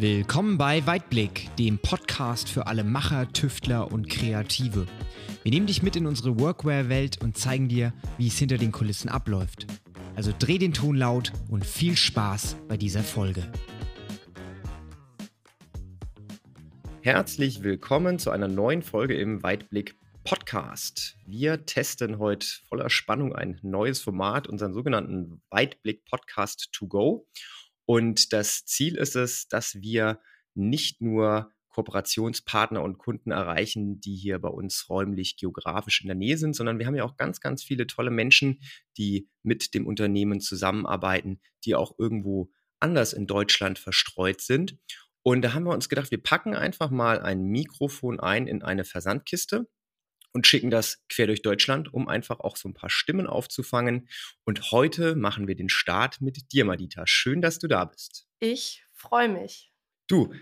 Willkommen bei Weitblick, dem Podcast für alle Macher, Tüftler und Kreative. Wir nehmen dich mit in unsere Workwear-Welt und zeigen dir, wie es hinter den Kulissen abläuft. Also dreh den Ton laut und viel Spaß bei dieser Folge. Herzlich willkommen zu einer neuen Folge im Weitblick Podcast. Wir testen heute voller Spannung ein neues Format, unseren sogenannten Weitblick Podcast to go. Und das Ziel ist es, dass wir nicht nur Kooperationspartner und Kunden erreichen, die hier bei uns räumlich geografisch in der Nähe sind, sondern wir haben ja auch ganz, ganz viele tolle Menschen, die mit dem Unternehmen zusammenarbeiten, die auch irgendwo anders in Deutschland verstreut sind. Und da haben wir uns gedacht, wir packen einfach mal ein Mikrofon ein in eine Versandkiste und schicken das quer durch Deutschland, um einfach auch so ein paar Stimmen aufzufangen. Und heute machen wir den Start mit dir, Madita. Schön, dass du da bist. Ich freue mich. Du,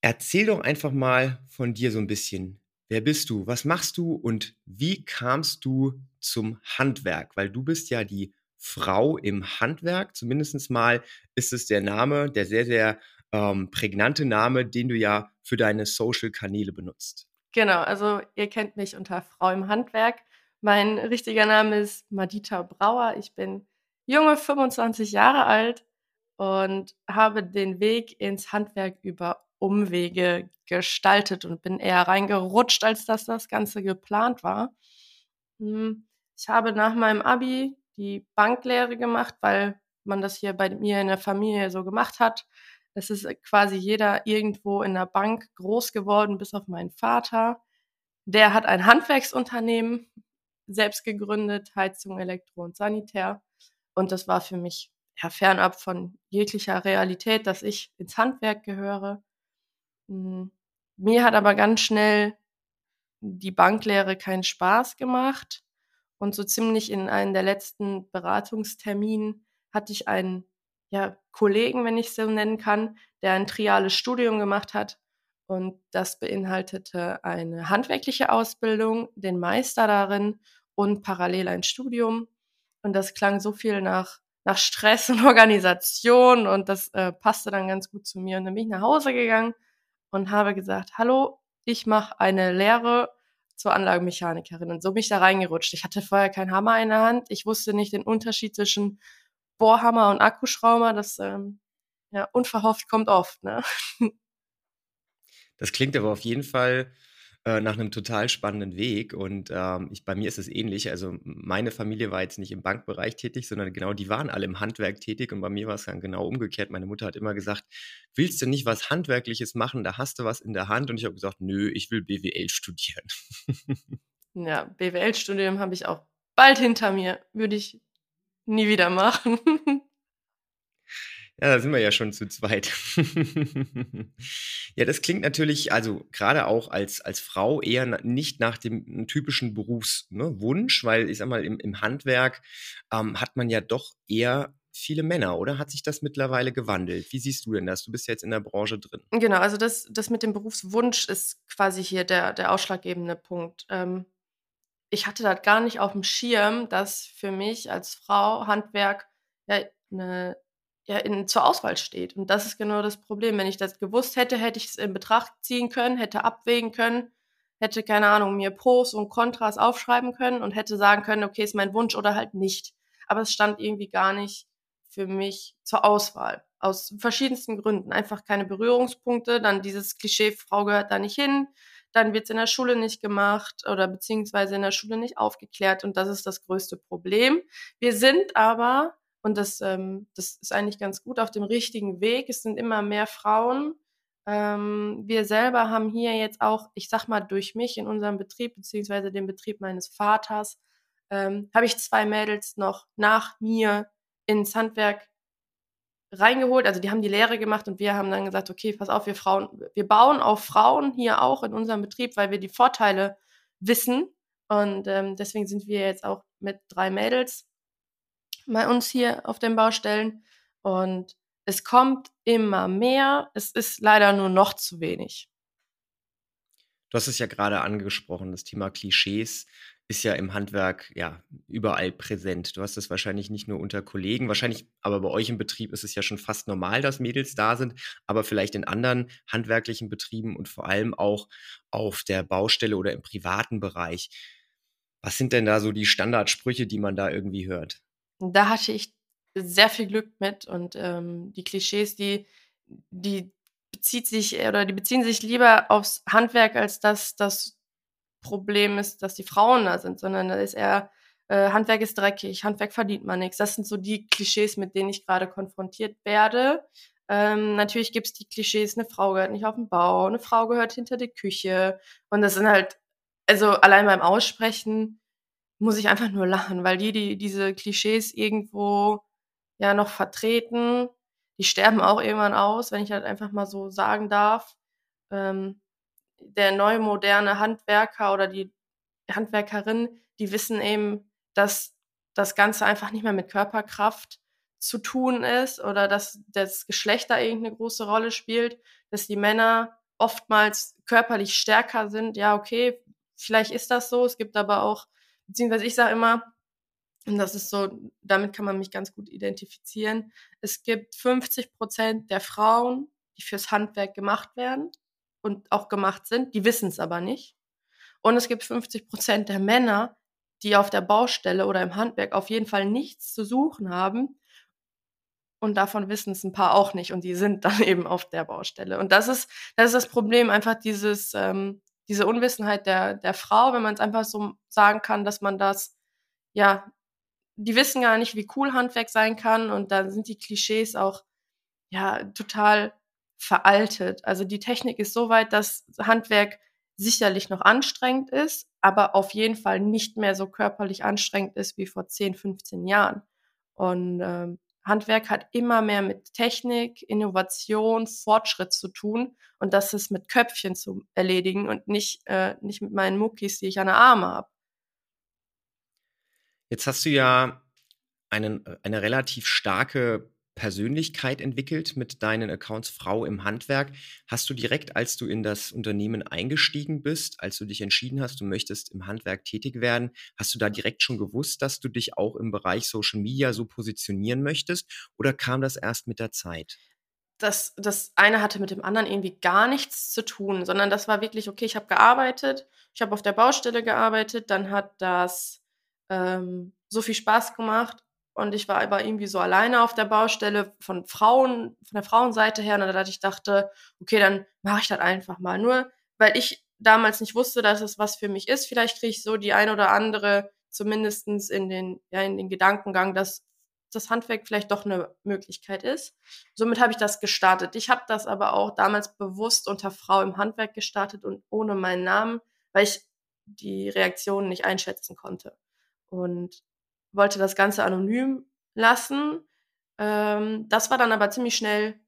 erzähl doch einfach mal von dir so ein bisschen. Wer bist du? Was machst du? Und wie kamst du zum Handwerk? Weil du bist ja die Frau im Handwerk. Zumindest mal ist es der Name, der sehr, sehr ähm, prägnante Name, den du ja für deine Social-Kanäle benutzt. Genau, also ihr kennt mich unter Frau im Handwerk. Mein richtiger Name ist Madita Brauer. Ich bin junge 25 Jahre alt und habe den Weg ins Handwerk über Umwege gestaltet und bin eher reingerutscht, als dass das Ganze geplant war. Hm, ich habe nach meinem Abi die Banklehre gemacht, weil man das hier bei mir in der Familie so gemacht hat. Es ist quasi jeder irgendwo in der Bank groß geworden, bis auf meinen Vater. Der hat ein Handwerksunternehmen selbst gegründet, Heizung, Elektro und Sanitär. Und das war für mich ja, fernab von jeglicher Realität, dass ich ins Handwerk gehöre. Hm, mir hat aber ganz schnell die Banklehre keinen Spaß gemacht. Und so ziemlich in einem der letzten Beratungsterminen hatte ich einen ja, Kollegen, wenn ich es so nennen kann, der ein triales Studium gemacht hat. Und das beinhaltete eine handwerkliche Ausbildung, den Meister darin und parallel ein Studium. Und das klang so viel nach, nach Stress und Organisation und das äh, passte dann ganz gut zu mir. Und dann bin ich nach Hause gegangen und habe gesagt, hallo, ich mache eine Lehre zur Anlagenmechanikerin. Und so bin ich da reingerutscht. Ich hatte vorher keinen Hammer in der Hand. Ich wusste nicht den Unterschied zwischen Bohrhammer und Akkuschrauber, das ähm, ja, unverhofft kommt oft. Ne? Das klingt aber auf jeden Fall äh, nach einem total spannenden Weg. Und ähm, ich, bei mir ist es ähnlich. Also meine Familie war jetzt nicht im Bankbereich tätig, sondern genau die waren alle im Handwerk tätig. Und bei mir war es dann genau umgekehrt. Meine Mutter hat immer gesagt, willst du nicht was Handwerkliches machen? Da hast du was in der Hand. Und ich habe gesagt, nö, ich will BWL studieren. ja, BWL-Studium habe ich auch bald hinter mir. Würde ich nie wieder machen. Ja, da sind wir ja schon zu zweit. ja, das klingt natürlich, also gerade auch als, als Frau eher nicht nach dem typischen Berufswunsch, ne, weil ich sag mal, im, im Handwerk ähm, hat man ja doch eher viele Männer, oder? Hat sich das mittlerweile gewandelt? Wie siehst du denn das? Du bist ja jetzt in der Branche drin. Genau, also das, das mit dem Berufswunsch ist quasi hier der, der ausschlaggebende Punkt. Ähm, ich hatte das gar nicht auf dem Schirm, dass für mich als Frau Handwerk ja, eine, ja in, zur Auswahl steht. Und das ist genau das Problem. Wenn ich das gewusst hätte, hätte ich es in Betracht ziehen können, hätte abwägen können, hätte, keine Ahnung, mir Pros und Kontras aufschreiben können und hätte sagen können, okay, ist mein Wunsch oder halt nicht. Aber es stand irgendwie gar nicht für mich zur Auswahl. Aus verschiedensten Gründen. Einfach keine Berührungspunkte, dann dieses Klischee, Frau gehört da nicht hin, dann wird es in der Schule nicht gemacht oder beziehungsweise in der Schule nicht aufgeklärt und das ist das größte Problem. Wir sind aber, und das, ähm, das ist eigentlich ganz gut, auf dem richtigen Weg. Es sind immer mehr Frauen. Ähm, wir selber haben hier jetzt auch, ich sag mal, durch mich in unserem Betrieb, beziehungsweise dem Betrieb meines Vaters, ähm, habe ich zwei Mädels noch nach mir ins Handwerk reingeholt, also die haben die Lehre gemacht und wir haben dann gesagt, okay, pass auf, wir Frauen, wir bauen auf Frauen hier auch in unserem Betrieb, weil wir die Vorteile wissen. Und ähm, deswegen sind wir jetzt auch mit drei Mädels bei uns hier auf den Baustellen. Und es kommt immer mehr. Es ist leider nur noch zu wenig. Du hast es ja gerade angesprochen, das Thema Klischees ist ja im Handwerk ja überall präsent. Du hast es wahrscheinlich nicht nur unter Kollegen, wahrscheinlich, aber bei euch im Betrieb ist es ja schon fast normal, dass Mädels da sind, aber vielleicht in anderen handwerklichen Betrieben und vor allem auch auf der Baustelle oder im privaten Bereich. Was sind denn da so die Standardsprüche, die man da irgendwie hört? Da hatte ich sehr viel Glück mit und ähm, die Klischees, die, die bezieht sich oder die beziehen sich lieber aufs Handwerk, als dass das Problem ist, dass die Frauen da sind, sondern da ist eher, äh, Handwerk ist dreckig, Handwerk verdient man nichts. Das sind so die Klischees, mit denen ich gerade konfrontiert werde. Ähm, natürlich gibt's die Klischees, eine Frau gehört nicht auf den Bau, eine Frau gehört hinter die Küche. Und das sind halt, also allein beim Aussprechen muss ich einfach nur lachen, weil die, die diese Klischees irgendwo ja noch vertreten, die sterben auch irgendwann aus, wenn ich halt einfach mal so sagen darf. Ähm, der neue moderne Handwerker oder die Handwerkerin, die wissen eben, dass das Ganze einfach nicht mehr mit Körperkraft zu tun ist oder dass das Geschlecht da irgendeine große Rolle spielt, dass die Männer oftmals körperlich stärker sind. Ja, okay, vielleicht ist das so. Es gibt aber auch, beziehungsweise ich sage immer, und das ist so, damit kann man mich ganz gut identifizieren. Es gibt 50 Prozent der Frauen, die fürs Handwerk gemacht werden und auch gemacht sind, die wissen es aber nicht. Und es gibt 50 Prozent der Männer, die auf der Baustelle oder im Handwerk auf jeden Fall nichts zu suchen haben. Und davon wissen es ein paar auch nicht. Und die sind dann eben auf der Baustelle. Und das ist, das ist das Problem, einfach dieses, ähm, diese Unwissenheit der, der Frau, wenn man es einfach so sagen kann, dass man das, ja, die wissen gar nicht, wie cool Handwerk sein kann. Und dann sind die Klischees auch, ja, total veraltet. Also die Technik ist so weit, dass Handwerk sicherlich noch anstrengend ist, aber auf jeden Fall nicht mehr so körperlich anstrengend ist wie vor 10, 15 Jahren. Und ähm, Handwerk hat immer mehr mit Technik, Innovation, Fortschritt zu tun und das ist mit Köpfchen zu erledigen und nicht, äh, nicht mit meinen Muckis, die ich an der Arme habe. Jetzt hast du ja einen, eine relativ starke Persönlichkeit entwickelt mit deinen Accounts Frau im Handwerk. Hast du direkt, als du in das Unternehmen eingestiegen bist, als du dich entschieden hast, du möchtest im Handwerk tätig werden, hast du da direkt schon gewusst, dass du dich auch im Bereich Social Media so positionieren möchtest oder kam das erst mit der Zeit? Das, das eine hatte mit dem anderen irgendwie gar nichts zu tun, sondern das war wirklich, okay, ich habe gearbeitet, ich habe auf der Baustelle gearbeitet, dann hat das ähm, so viel Spaß gemacht und ich war aber irgendwie so alleine auf der Baustelle von Frauen, von der Frauenseite her. Und da dachte ich dachte, okay, dann mache ich das einfach mal. Nur weil ich damals nicht wusste, dass es was für mich ist. Vielleicht kriege ich so die ein oder andere zumindestens in den, ja, in den Gedankengang, dass das Handwerk vielleicht doch eine Möglichkeit ist. Somit habe ich das gestartet. Ich habe das aber auch damals bewusst unter Frau im Handwerk gestartet und ohne meinen Namen, weil ich die Reaktionen nicht einschätzen konnte. Und wollte das Ganze anonym lassen. Ähm, das war dann aber ziemlich schnell,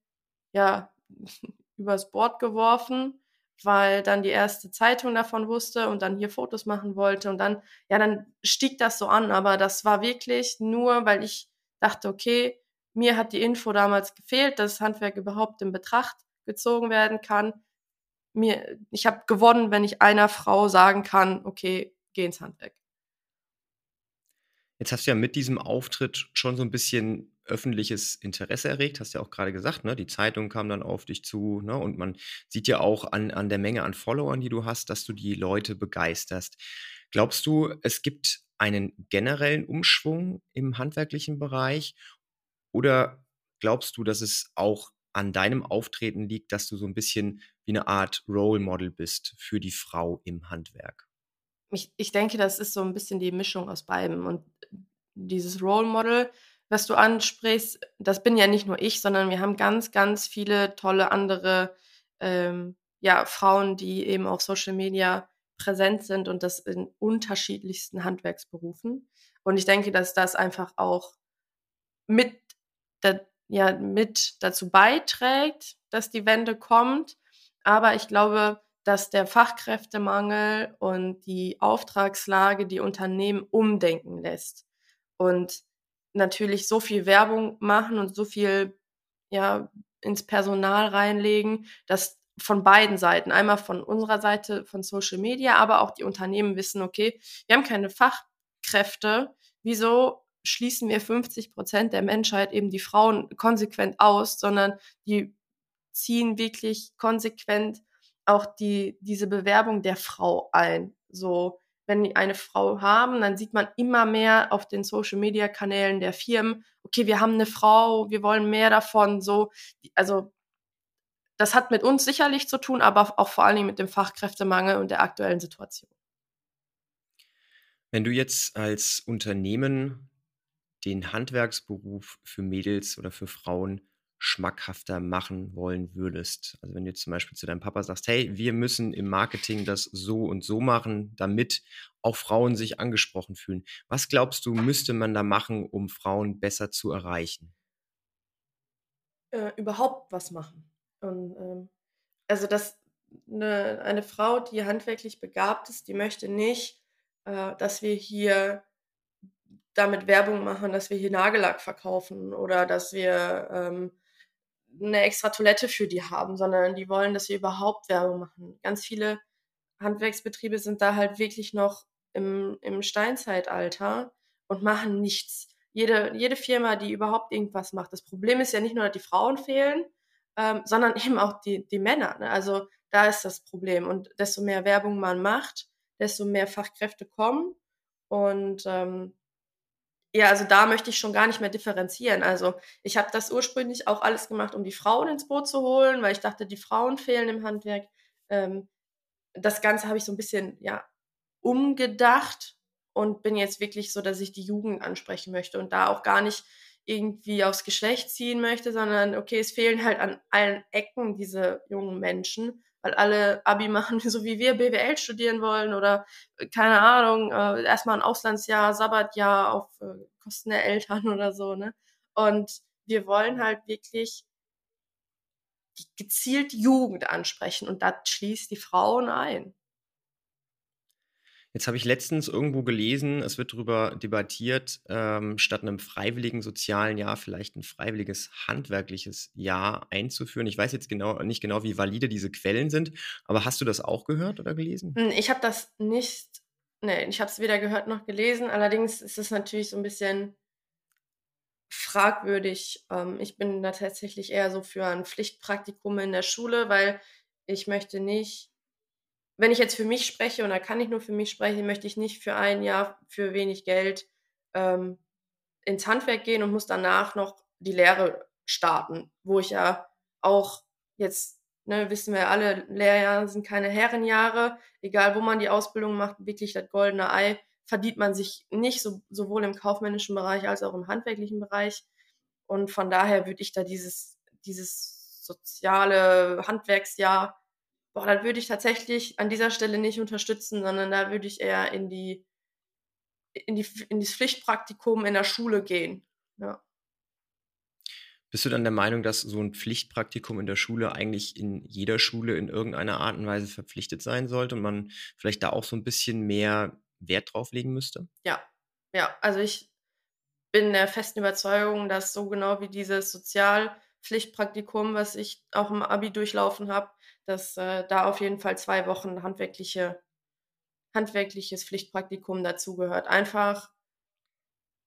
ja, übers Bord geworfen, weil dann die erste Zeitung davon wusste und dann hier Fotos machen wollte und dann, ja, dann stieg das so an, aber das war wirklich nur, weil ich dachte, okay, mir hat die Info damals gefehlt, dass Handwerk überhaupt in Betracht gezogen werden kann. Mir, ich habe gewonnen, wenn ich einer Frau sagen kann, okay, geh ins Handwerk. Jetzt hast du ja mit diesem Auftritt schon so ein bisschen öffentliches Interesse erregt, hast ja auch gerade gesagt, ne? Die Zeitung kam dann auf dich zu, ne? Und man sieht ja auch an, an der Menge an Followern, die du hast, dass du die Leute begeisterst. Glaubst du, es gibt einen generellen Umschwung im handwerklichen Bereich? Oder glaubst du, dass es auch an deinem Auftreten liegt, dass du so ein bisschen wie eine Art Role Model bist für die Frau im Handwerk? Ich, ich denke, das ist so ein bisschen die Mischung aus beidem. Und dieses Role Model, was du ansprichst, das bin ja nicht nur ich, sondern wir haben ganz, ganz viele tolle andere ähm, ja, Frauen, die eben auf Social Media präsent sind und das in unterschiedlichsten Handwerksberufen. Und ich denke, dass das einfach auch mit, da, ja, mit dazu beiträgt, dass die Wende kommt. Aber ich glaube, dass der Fachkräftemangel und die Auftragslage die Unternehmen umdenken lässt und natürlich so viel Werbung machen und so viel ja ins Personal reinlegen, dass von beiden Seiten. Einmal von unserer Seite, von Social Media, aber auch die Unternehmen wissen, okay, wir haben keine Fachkräfte. Wieso schließen wir 50 Prozent der Menschheit eben die Frauen konsequent aus, sondern die ziehen wirklich konsequent auch die, diese Bewerbung der Frau ein. So, wenn die eine Frau haben, dann sieht man immer mehr auf den Social Media Kanälen der Firmen, okay, wir haben eine Frau, wir wollen mehr davon, so, also, das hat mit uns sicherlich zu tun, aber auch vor allen Dingen mit dem Fachkräftemangel und der aktuellen Situation. Wenn du jetzt als Unternehmen den Handwerksberuf für Mädels oder für Frauen schmackhafter machen wollen würdest. Also wenn du jetzt zum Beispiel zu deinem Papa sagst, hey, wir müssen im Marketing das so und so machen, damit auch Frauen sich angesprochen fühlen. Was glaubst du, müsste man da machen, um Frauen besser zu erreichen? Äh, überhaupt was machen. Und, ähm, also dass eine, eine Frau, die handwerklich begabt ist, die möchte nicht, äh, dass wir hier damit Werbung machen, dass wir hier Nagellack verkaufen oder dass wir ähm, eine extra Toilette für die haben, sondern die wollen, dass wir überhaupt Werbung machen. Ganz viele Handwerksbetriebe sind da halt wirklich noch im, im Steinzeitalter und machen nichts. Jede, jede Firma, die überhaupt irgendwas macht. Das Problem ist ja nicht nur, dass die Frauen fehlen, ähm, sondern eben auch die, die Männer. Ne? Also da ist das Problem. Und desto mehr Werbung man macht, desto mehr Fachkräfte kommen. Und ähm, ja, also da möchte ich schon gar nicht mehr differenzieren. Also ich habe das ursprünglich auch alles gemacht, um die Frauen ins Boot zu holen, weil ich dachte, die Frauen fehlen im Handwerk. Ähm, das Ganze habe ich so ein bisschen ja umgedacht und bin jetzt wirklich so, dass ich die Jugend ansprechen möchte und da auch gar nicht irgendwie aufs Geschlecht ziehen möchte, sondern okay, es fehlen halt an allen Ecken diese jungen Menschen weil alle Abi machen, so wie wir BWL studieren wollen oder äh, keine Ahnung, äh, erstmal ein Auslandsjahr, Sabbatjahr auf äh, Kosten der Eltern oder so, ne? Und wir wollen halt wirklich gezielt Jugend ansprechen und das schließt die Frauen ein. Jetzt habe ich letztens irgendwo gelesen, es wird darüber debattiert, ähm, statt einem freiwilligen sozialen Jahr vielleicht ein freiwilliges handwerkliches Jahr einzuführen. Ich weiß jetzt genau nicht genau, wie valide diese Quellen sind, aber hast du das auch gehört oder gelesen? Hm, ich habe das nicht, nee, ich habe es weder gehört noch gelesen. Allerdings ist es natürlich so ein bisschen fragwürdig. Ähm, ich bin da tatsächlich eher so für ein Pflichtpraktikum in der Schule, weil ich möchte nicht wenn ich jetzt für mich spreche, und da kann ich nur für mich sprechen, möchte ich nicht für ein Jahr für wenig Geld ähm, ins Handwerk gehen und muss danach noch die Lehre starten, wo ich ja auch jetzt, ne, wissen wir alle, Lehrjahre sind keine Herrenjahre, egal wo man die Ausbildung macht, wirklich das goldene Ei, verdient man sich nicht, so, sowohl im kaufmännischen Bereich als auch im handwerklichen Bereich. Und von daher würde ich da dieses, dieses soziale Handwerksjahr boah, dann würde ich tatsächlich an dieser Stelle nicht unterstützen, sondern da würde ich eher in die, in die, in das Pflichtpraktikum in der Schule gehen. Ja. Bist du dann der Meinung, dass so ein Pflichtpraktikum in der Schule eigentlich in jeder Schule in irgendeiner Art und Weise verpflichtet sein sollte und man vielleicht da auch so ein bisschen mehr Wert drauf legen müsste? Ja, ja, also ich bin der festen Überzeugung, dass so genau wie dieses Sozialpflichtpraktikum, was ich auch im Abi durchlaufen habe, dass äh, da auf jeden Fall zwei Wochen handwerkliche, handwerkliches Pflichtpraktikum dazugehört. Einfach,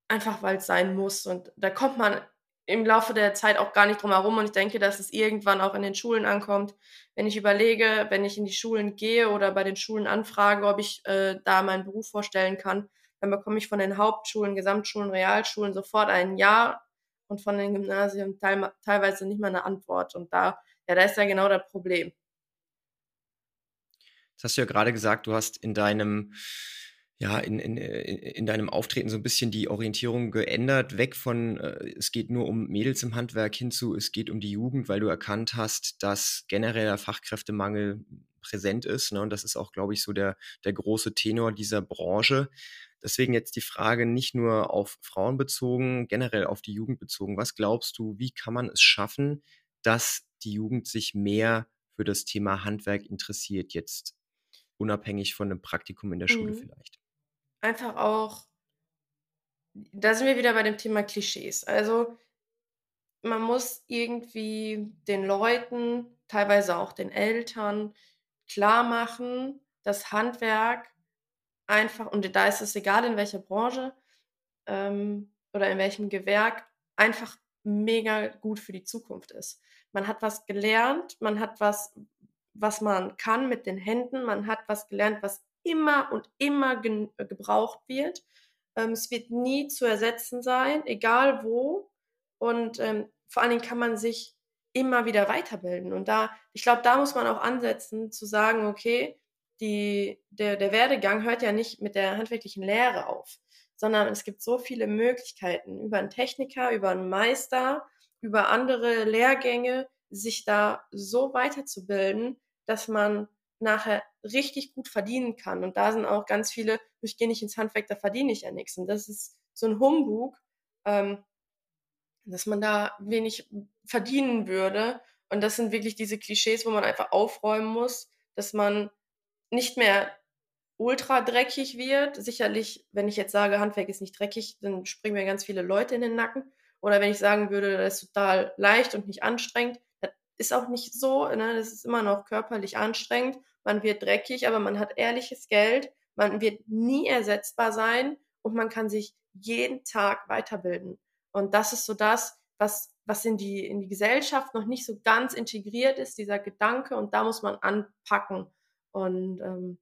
einfach weil es sein muss. Und da kommt man im Laufe der Zeit auch gar nicht drum herum. Und ich denke, dass es irgendwann auch in den Schulen ankommt. Wenn ich überlege, wenn ich in die Schulen gehe oder bei den Schulen anfrage, ob ich äh, da meinen Beruf vorstellen kann, dann bekomme ich von den Hauptschulen, Gesamtschulen, Realschulen sofort ein Ja und von den Gymnasien teil teilweise nicht mal eine Antwort. Und da, ja, da ist ja genau das Problem. Das hast du ja gerade gesagt, du hast in deinem ja, in, in, in deinem Auftreten so ein bisschen die Orientierung geändert, weg von, äh, es geht nur um Mädels im Handwerk hinzu, es geht um die Jugend, weil du erkannt hast, dass genereller Fachkräftemangel präsent ist. Ne? Und das ist auch, glaube ich, so der, der große Tenor dieser Branche. Deswegen jetzt die Frage nicht nur auf Frauen bezogen, generell auf die Jugend bezogen. Was glaubst du, wie kann man es schaffen, dass die Jugend sich mehr für das Thema Handwerk interessiert, jetzt unabhängig von einem Praktikum in der Schule mhm. vielleicht. Einfach auch, da sind wir wieder bei dem Thema Klischees. Also man muss irgendwie den Leuten teilweise auch den Eltern klar machen, dass Handwerk einfach, und da ist es egal in welcher Branche ähm, oder in welchem Gewerk, einfach mega gut für die Zukunft ist. Man hat was gelernt, man hat was, was man kann mit den Händen, man hat was gelernt, was immer und immer ge gebraucht wird. Ähm, es wird nie zu ersetzen sein, egal wo. Und ähm, vor allen Dingen kann man sich immer wieder weiterbilden. Und da, ich glaube, da muss man auch ansetzen, zu sagen, okay, die, der, der Werdegang hört ja nicht mit der handwerklichen Lehre auf, sondern es gibt so viele Möglichkeiten über einen Techniker, über einen Meister, über andere Lehrgänge, sich da so weiterzubilden, dass man nachher richtig gut verdienen kann. Und da sind auch ganz viele, ich gehe nicht ins Handwerk, da verdiene ich ja nichts. Und das ist so ein Humbug, ähm, dass man da wenig verdienen würde. Und das sind wirklich diese Klischees, wo man einfach aufräumen muss, dass man nicht mehr ultra dreckig wird. Sicherlich, wenn ich jetzt sage, Handwerk ist nicht dreckig, dann springen mir ganz viele Leute in den Nacken. Oder wenn ich sagen würde, das ist total leicht und nicht anstrengend, ist auch nicht so. Ne? Das ist immer noch körperlich anstrengend. Man wird dreckig, aber man hat ehrliches Geld. Man wird nie ersetzbar sein und man kann sich jeden Tag weiterbilden. Und das ist so das, was, was in, die, in die Gesellschaft noch nicht so ganz integriert ist, dieser Gedanke. Und da muss man anpacken. Und ähm,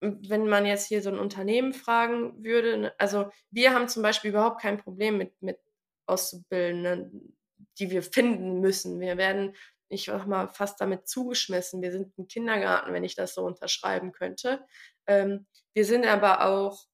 wenn man jetzt hier so ein Unternehmen fragen würde, ne, also wir haben zum Beispiel überhaupt kein Problem mit, mit Auszubildenden, die wir finden müssen. Wir werden, ich sag mal, fast damit zugeschmissen. Wir sind ein Kindergarten, wenn ich das so unterschreiben könnte. Ähm, wir sind aber auch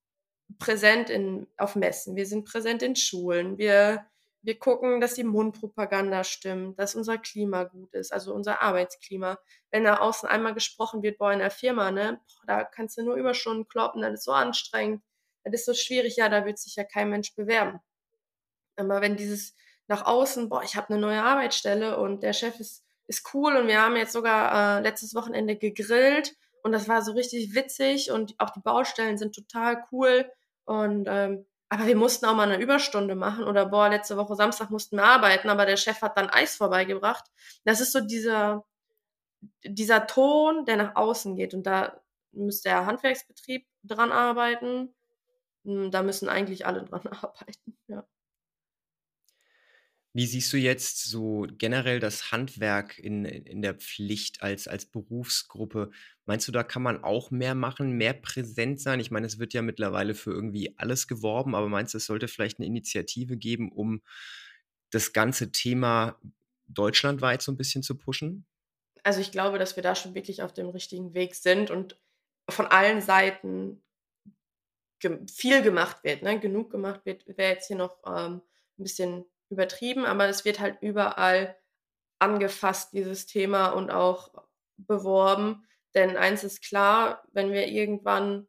präsent in, auf Messen, wir sind präsent in Schulen, wir, wir gucken, dass die Mundpropaganda stimmt, dass unser Klima gut ist, also unser Arbeitsklima. Wenn da außen einmal gesprochen wird, boah, in der Firma, ne, boah, da kannst du nur Überstunden kloppen, das ist so anstrengend, das ist so schwierig, ja, da wird sich ja kein Mensch bewerben. Aber wenn dieses nach außen, boah, ich habe eine neue Arbeitsstelle und der Chef ist, ist cool und wir haben jetzt sogar äh, letztes Wochenende gegrillt und das war so richtig witzig und auch die Baustellen sind total cool und ähm, aber wir mussten auch mal eine Überstunde machen oder boah, letzte Woche Samstag mussten wir arbeiten, aber der Chef hat dann Eis vorbeigebracht. Das ist so dieser, dieser Ton, der nach außen geht. Und da müsste der Handwerksbetrieb dran arbeiten. Hm, da müssen eigentlich alle dran arbeiten, ja. Wie siehst du jetzt so generell das Handwerk in, in der Pflicht als, als Berufsgruppe? Meinst du, da kann man auch mehr machen, mehr präsent sein? Ich meine, es wird ja mittlerweile für irgendwie alles geworben, aber meinst du, es sollte vielleicht eine Initiative geben, um das ganze Thema deutschlandweit so ein bisschen zu pushen? Also ich glaube, dass wir da schon wirklich auf dem richtigen Weg sind und von allen Seiten viel gemacht wird, ne? genug gemacht wird, wäre jetzt hier noch ähm, ein bisschen übertrieben, aber es wird halt überall angefasst, dieses Thema und auch beworben. Denn eins ist klar, wenn wir irgendwann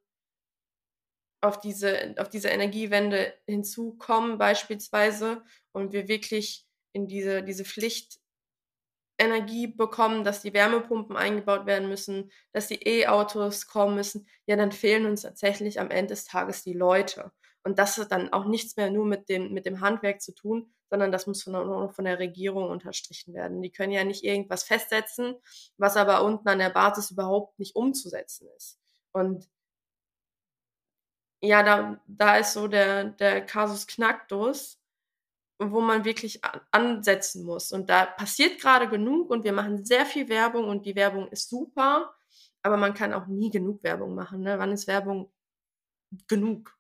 auf diese, auf diese Energiewende hinzukommen, beispielsweise, und wir wirklich in diese, diese Pflicht Energie bekommen, dass die Wärmepumpen eingebaut werden müssen, dass die E-Autos kommen müssen, ja, dann fehlen uns tatsächlich am Ende des Tages die Leute. Und das hat dann auch nichts mehr nur mit dem, mit dem Handwerk zu tun, sondern das muss von, von der Regierung unterstrichen werden. Die können ja nicht irgendwas festsetzen, was aber unten an der Basis überhaupt nicht umzusetzen ist. Und ja, da, da ist so der, der Kasus Knacktus, wo man wirklich ansetzen muss. Und da passiert gerade genug und wir machen sehr viel Werbung und die Werbung ist super, aber man kann auch nie genug Werbung machen. Ne? Wann ist Werbung genug?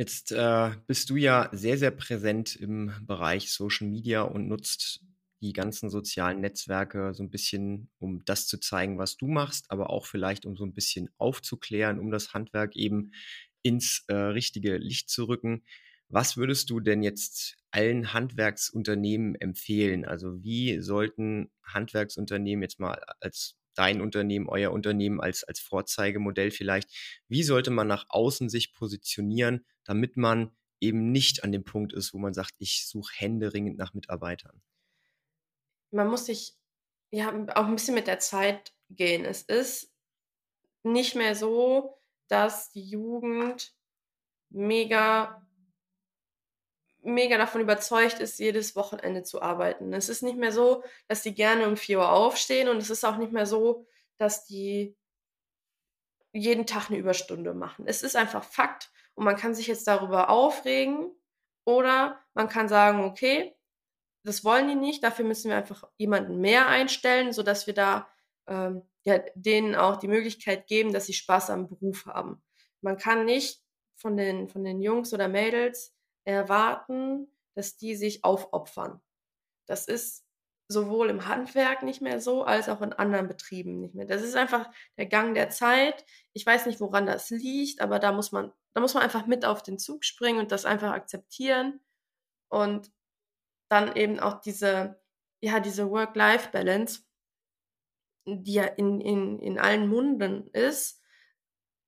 Jetzt äh, bist du ja sehr, sehr präsent im Bereich Social Media und nutzt die ganzen sozialen Netzwerke so ein bisschen, um das zu zeigen, was du machst, aber auch vielleicht, um so ein bisschen aufzuklären, um das Handwerk eben ins äh, richtige Licht zu rücken. Was würdest du denn jetzt allen Handwerksunternehmen empfehlen? Also wie sollten Handwerksunternehmen jetzt mal als dein Unternehmen, euer Unternehmen als, als Vorzeigemodell vielleicht, wie sollte man nach außen sich positionieren, damit man eben nicht an dem Punkt ist, wo man sagt, ich suche händeringend nach Mitarbeitern? Man muss sich ja auch ein bisschen mit der Zeit gehen. Es ist nicht mehr so, dass die Jugend mega mega davon überzeugt ist, jedes Wochenende zu arbeiten. Es ist nicht mehr so, dass die gerne um 4 Uhr aufstehen und es ist auch nicht mehr so, dass die jeden Tag eine Überstunde machen. Es ist einfach Fakt und man kann sich jetzt darüber aufregen oder man kann sagen: „Okay, das wollen die nicht, dafür müssen wir einfach jemanden mehr einstellen, sodass wir da, ähm, ja, denen auch die Möglichkeit geben, dass sie Spaß am Beruf haben.“ Man kann nicht von den von den Jungs oder Mädels erwarten, dass die sich aufopfern. Das ist sowohl im Handwerk nicht mehr so, als auch in anderen Betrieben nicht mehr. Das ist einfach der Gang der Zeit. Ich weiß nicht, woran das liegt, aber da muss man da muss man einfach mit auf den Zug springen und das einfach akzeptieren und dann eben auch diese ja, diese Work-Life-Balance, die ja in in in allen Munden ist,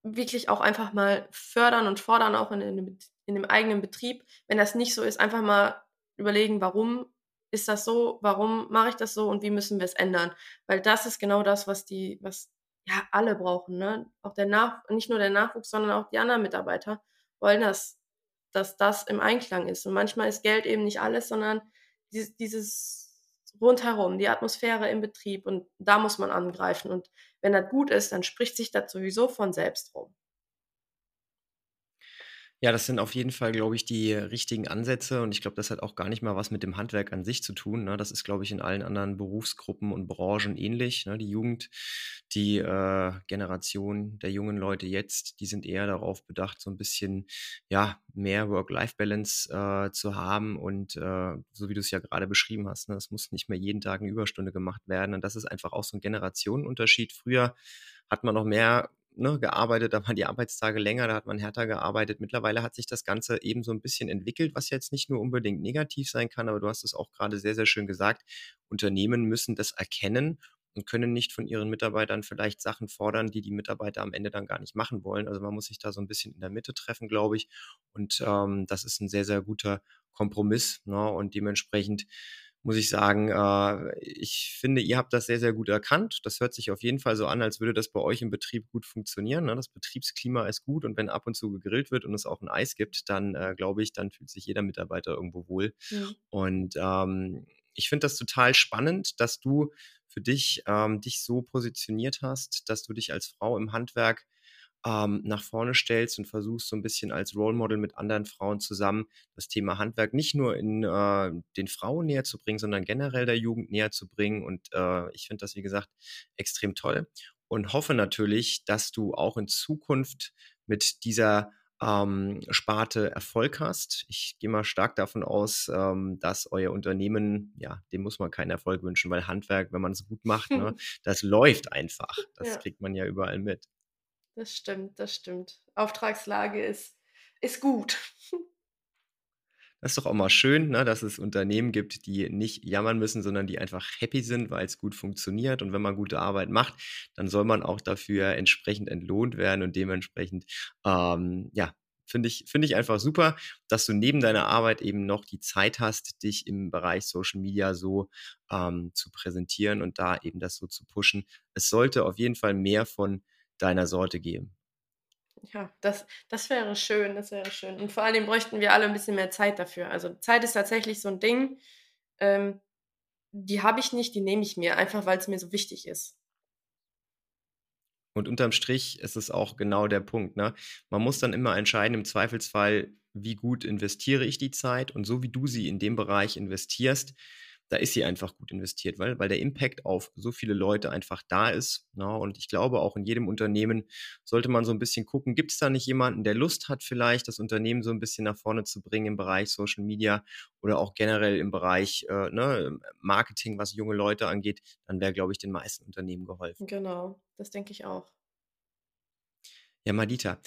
wirklich auch einfach mal fördern und fordern, auch in in in dem eigenen Betrieb. Wenn das nicht so ist, einfach mal überlegen: „Warum ist das so? Warum mache ich das so und wie müssen wir es ändern?“ Weil das ist genau das, was die was, ja, alle brauchen, ne? Auch der Nach nicht nur der Nachwuchs, sondern auch die anderen Mitarbeiter wollen das dass das im Einklang ist. Und manchmal ist Geld eben nicht alles, sondern dies dieses Rundherum, die Atmosphäre im Betrieb und da muss man angreifen. Und wenn das gut ist, dann spricht sich das sowieso von selbst rum. Ja, das sind auf jeden Fall, glaube ich, die richtigen Ansätze und ich glaube, das hat auch gar nicht mal was mit dem Handwerk an sich zu tun, ne? Das ist, glaube ich, in allen anderen Berufsgruppen und Branchen ähnlich, ne? Die Jugend, die, äh, Generation der jungen Leute jetzt, die sind eher darauf bedacht, so ein bisschen, ja, mehr Work-Life-Balance, äh, zu haben und, äh, so wie du es ja gerade beschrieben hast, ne, es muss nicht mehr jeden Tag eine Überstunde gemacht werden und das ist einfach auch so ein Generationenunterschied. Früher hat man noch mehr ne, gearbeitet, da waren die Arbeitstage länger, da hat man härter gearbeitet. Mittlerweile hat sich das Ganze eben so ein bisschen entwickelt, was jetzt nicht nur unbedingt negativ sein kann, aber du hast es auch gerade sehr, sehr schön gesagt. Unternehmen müssen das erkennen und können nicht von ihren Mitarbeitern vielleicht Sachen fordern, die die Mitarbeiter am Ende dann gar nicht machen wollen. Also man muss sich da so ein bisschen in der Mitte treffen, glaube ich. Und ähm, das ist ein sehr, sehr guter Kompromiss. Ne? Und dementsprechend muss ich sagen, äh, ich finde, ihr habt das sehr, sehr gut erkannt. Das hört sich auf jeden Fall so an, als würde das bei euch im Betrieb gut funktionieren. Ne? Das Betriebsklima ist gut und wenn ab und zu gegrillt wird und es auch ein Eis gibt, dann äh, glaube ich, dann fühlt sich jeder Mitarbeiter irgendwo wohl. Mhm. Und ähm, ich finde das total spannend, dass du für dich ähm, dich so positioniert hast, dass du dich als Frau im Handwerk ähm, nach vorne stellst und versuchst so ein bisschen als Role Model mit anderen Frauen zusammen das Thema Handwerk nicht nur in äh, den Frauen näher zu bringen, sondern generell der Jugend näher zu bringen. Und äh, ich finde das, wie gesagt, extrem toll und hoffe natürlich, dass du auch in Zukunft mit dieser ähm, Sparte Erfolg hast. Ich gehe mal stark davon aus, ähm, dass euer Unternehmen, ja, dem muss man keinen Erfolg wünschen, weil Handwerk, wenn man es gut macht, ne, das läuft einfach. Das ja. kriegt man ja überall mit. Das stimmt, das stimmt. Auftragslage ist, ist gut. Das ist doch auch mal schön, ne, dass es Unternehmen gibt, die nicht jammern müssen, sondern die einfach happy sind, weil es gut funktioniert. Und wenn man gute Arbeit macht, dann soll man auch dafür entsprechend entlohnt werden und dementsprechend, ähm, ja, finde ich, finde ich einfach super, dass du neben deiner Arbeit eben noch die Zeit hast, dich im Bereich Social Media so ähm, zu präsentieren und da eben das so zu pushen. Es sollte auf jeden Fall mehr von deiner Sorte geben. Ja, das, das wäre schön, das wäre schön. Und vor allem bräuchten wir alle ein bisschen mehr Zeit dafür. Also Zeit ist tatsächlich so ein Ding, ähm, die habe ich nicht, die nehme ich mir, einfach weil es mir so wichtig ist. Und unterm Strich ist es auch genau der Punkt. Ne? Man muss dann immer entscheiden, im Zweifelsfall, wie gut investiere ich die Zeit und so wie du sie in dem Bereich investierst, da ist sie einfach gut investiert, weil, weil der Impact auf so viele Leute einfach da ist. Ja, ne? und ich glaube, auch in jedem Unternehmen sollte man so ein bisschen gucken, gibt es da nicht jemanden, der Lust hat, vielleicht das Unternehmen so ein bisschen nach vorne zu bringen im Bereich Social Media oder auch generell im Bereich äh, ne, Marketing, was junge Leute angeht, dann wäre, glaube ich, den meisten Unternehmen geholfen. Genau, das denke ich auch. Ja, Madita,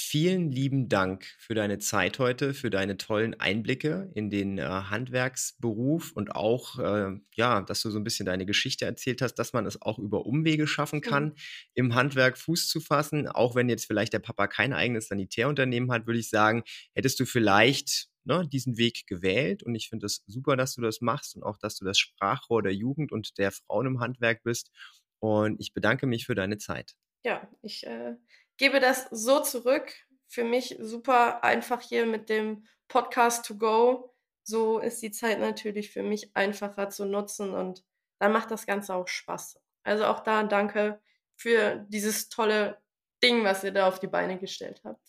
Vielen lieben Dank für deine Zeit heute, für deine tollen Einblicke in den äh, Handwerksberuf und auch, äh, ja, dass du so ein bisschen deine Geschichte erzählt hast, dass man es auch über Umwege schaffen kann, im Handwerk Fuß zu fassen. Auch wenn jetzt vielleicht der Papa kein eigenes Sanitärunternehmen hat, würde ich sagen, hättest du vielleicht ne, diesen Weg gewählt. Und ich finde es das super, dass du das machst und auch, dass du das Sprachrohr der Jugend und der Frauen im Handwerk bist. Und ich bedanke mich für deine Zeit. Ja, ich äh, gebe das so zurück. Für mich super einfach hier mit dem Podcast to go, so ist die Zeit natürlich für mich einfacher zu nutzen und dann macht das Ganze auch Spaß. Also auch da danke für dieses tolle Ding, was ihr da auf die Beine gestellt habt.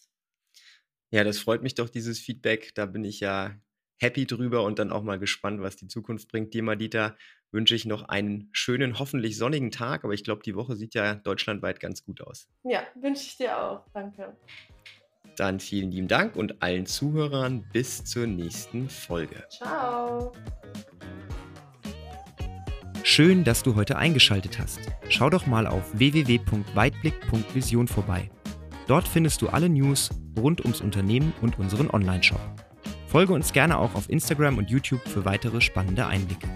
Ja, das freut mich doch, dieses Feedback. Da bin ich ja happy drüber und dann auch mal gespannt, was die Zukunft bringt. Dir, Madita, wünsche ich noch einen schönen, hoffentlich sonnigen Tag, aber ich glaube, die Woche sieht ja deutschlandweit ganz gut aus. Ja, wünsche ich dir auch. Danke. Dann vielen lieben Dank und allen Zuhörern bis zur nächsten Folge. Ciao. Schön, dass du heute eingeschaltet hast. Schau doch mal auf www.weitblick.vision vorbei. Dort findest du alle News rund ums Unternehmen und unseren Online-Shop. Folge uns gerne auch auf Instagram und YouTube für weitere spannende Einblicke.